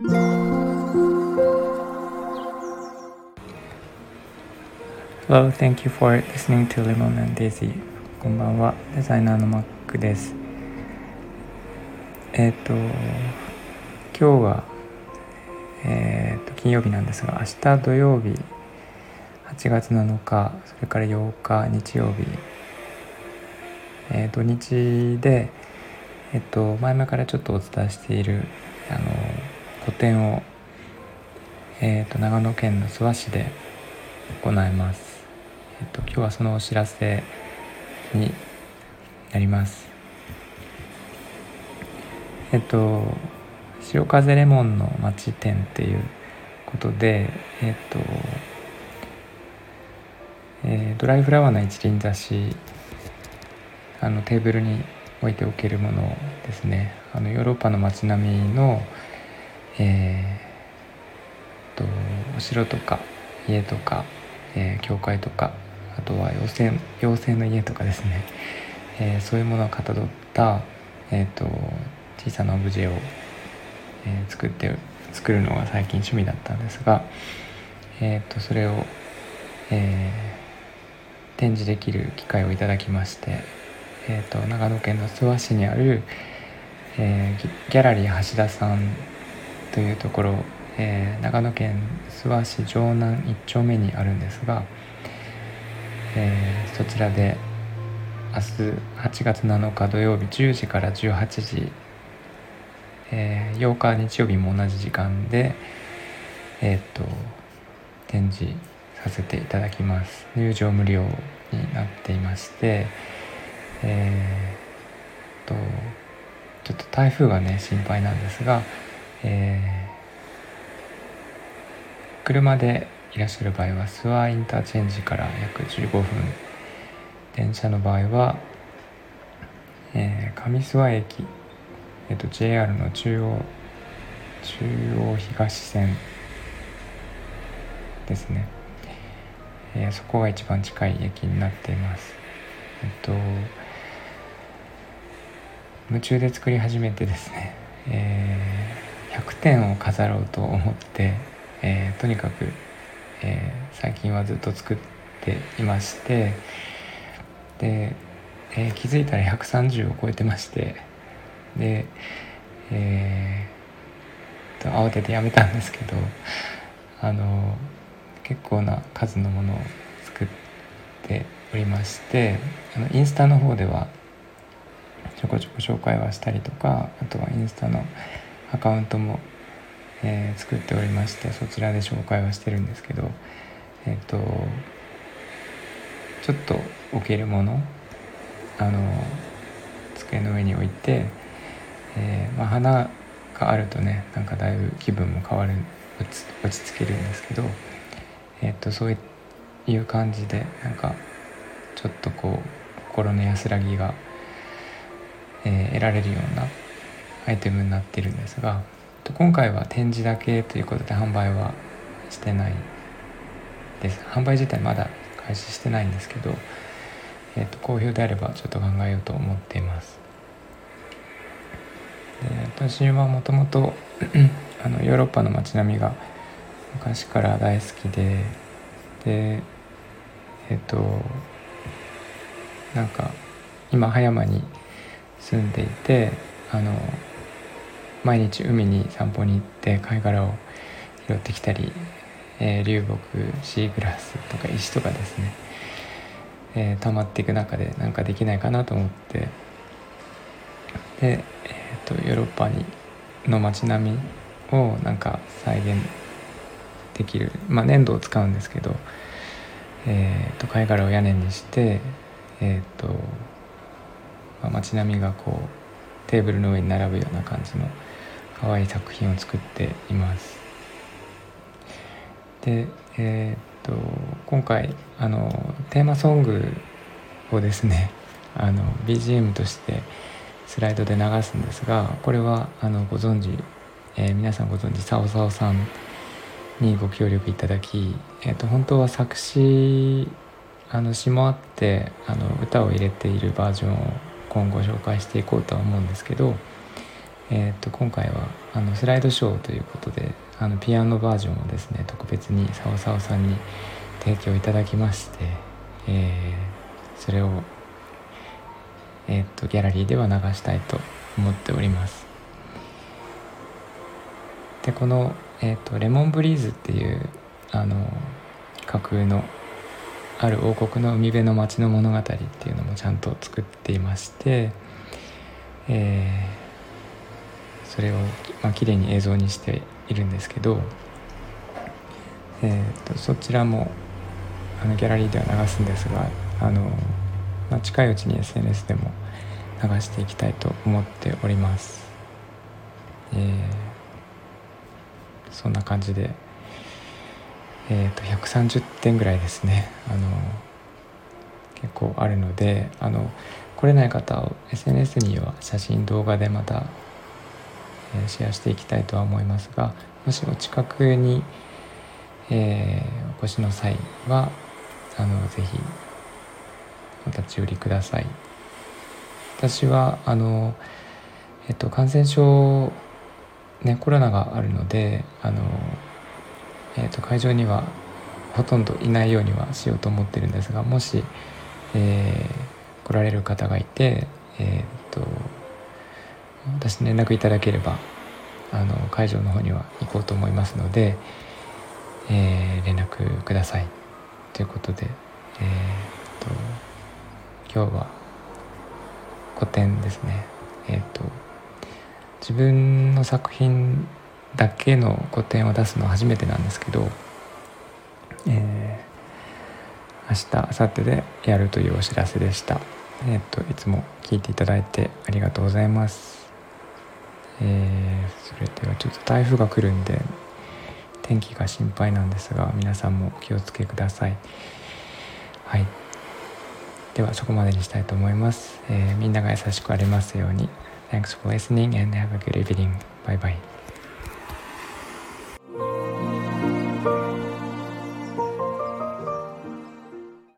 Hello, thank you for listening to Lemon and Daisy. こんばんは、デザイナーのマックです。えっ、ー、と、今日は、えっ、ー、と、金曜日なんですが、明日土曜日、8月7日、それから8日日曜日、えー、土日で、えっ、と、前々からちょっとお伝えしている、あの、個展を、えっ、と、長野県の諏訪市で行います。えっと、今日はそのお知らせになりますえっと潮風レモンの街店っていうことでえっと、えー、ドライフラワーの一輪挿しあのテーブルに置いておけるものですねあのヨーロッパの街並みのえー、とお城とか家とか、えー、教会とかあとは妖精妖精の家とかですね、えー、そういうものをかたどった、えーと、小さなオブジェを、えー、作って作るのが最近趣味だったんですが、えーと、それを、えー、展示できる機会をいただきまして、えーと、長野県の諏訪市にある、えー、ギャラリー橋田さんというところ、えー、長野県諏訪市城南1丁目にあるんですが、えー、そちらで明日8月7日土曜日10時から18時、えー、8日日曜日も同じ時間でえっ、と展示させていただきます。入場無料になっていましてえー、とちょっと台風がね心配なんですが、えー、車でいらっしゃる場合は諏訪インターチェンジから約15分。電車の場合は、えー、上諏訪駅、えーと、JR の中央中央東線ですね、えー、そこが一番近い駅になっています。えっと夢中で作り始めてですね、えー、100点を飾ろうと思って、えー、とにかくえー、最近はずっと作っていましてで、えー、気づいたら130を超えてましてで、えー、と慌ててやめたんですけどあの結構な数のものを作っておりましてあのインスタの方ではちょこちょこ紹介はしたりとかあとはインスタのアカウントもえー、作っておりましてそちらで紹介はしてるんですけどえっ、ー、とちょっと置けるものあの机の上に置いて、えー、まあ、花があるとねなんかだいぶ気分も変わる落ち着けるんですけど、えっとそういう感じでなんかちょっとこう心の安らぎが、えー、得られるようなアイテムになっているんですが今回は展示だけということで販売はしてないです。販売自体まだ開始してないんですけど、えーと、好評であればちょっと考えようと思っています。で私はもともと あのヨーロッパの街並みが昔から大好きででえっ、ー、となんか今葉山に住んでいてあの毎日海に散歩に行って貝殻を拾ってきたり、えー、流木シーグラスとか石とかですね、えー、溜まっていく中で何かできないかなと思って。で、えーと、ヨーロッパにの街並みをなんか再現できる、まあ、粘土を使うんですけど、えーと、貝殻を屋根にして、えーとまあ、街並みがこうテーブルの上に並ぶような感じの可愛い作品を作っています。でえー、っと今回あのテーマソングをですね あの BGM としてスライドで流すんですがこれはあのご存知、えー、皆さんご存知さおさおさんにご協力いただき、えー、と本当は作詞あの詩もあってあの歌を入れているバージョンを今後紹介していこうとは思うんですけど、えー、と今回はあのスライドショーということであのピアノバージョンをですね特別にさおさおさんに提供いただきまして、えー、それを、えーと、ギャラリーでは流したいと思っております。でこの、えーと、レモンブリーズっていうあの架空のある王国の海辺の町の物語っていうのもちゃんと作っていまして、えー、それを、まあ綺麗に映像にしているんですけど、えーと、そちらもあのギャラリーでは流すんですがあの、まあ、近いうちに SNS でも流していきたいと思っております。えー、そんな感じで。えー、と130点ぐらいですねあの結構あるのであの来れない方を SNS には写真動画でまた、シェアしていきたいとは思いますがもしお近くに、えー、お越しの際はあのぜひお立ち寄りください。私はあの、えっと、感染症ねコロナがあるのであのえーと、会場にはほとんどいないようにはしようと思ってるんですがもし、えー、来られる方がいて、えーと、私連絡いただければあの会場の方には行こうと思いますので、えー、連絡ください。ということで、えーと、今日は個展ですね。えーと自分の作品だけの個展を出すのは初めてなんですけど、えー、明日明後日でやるというお知らせでした。えっ、といつも聞いていただいてありがとうございます。えー、それではちょっと台風が来るんで天気が心配なんですが皆さんもお気をつけくださいはいではそこまでにしたいと思います、えー、みんなが優しくありますように Thanks for listening and have a good evening. Bye bye.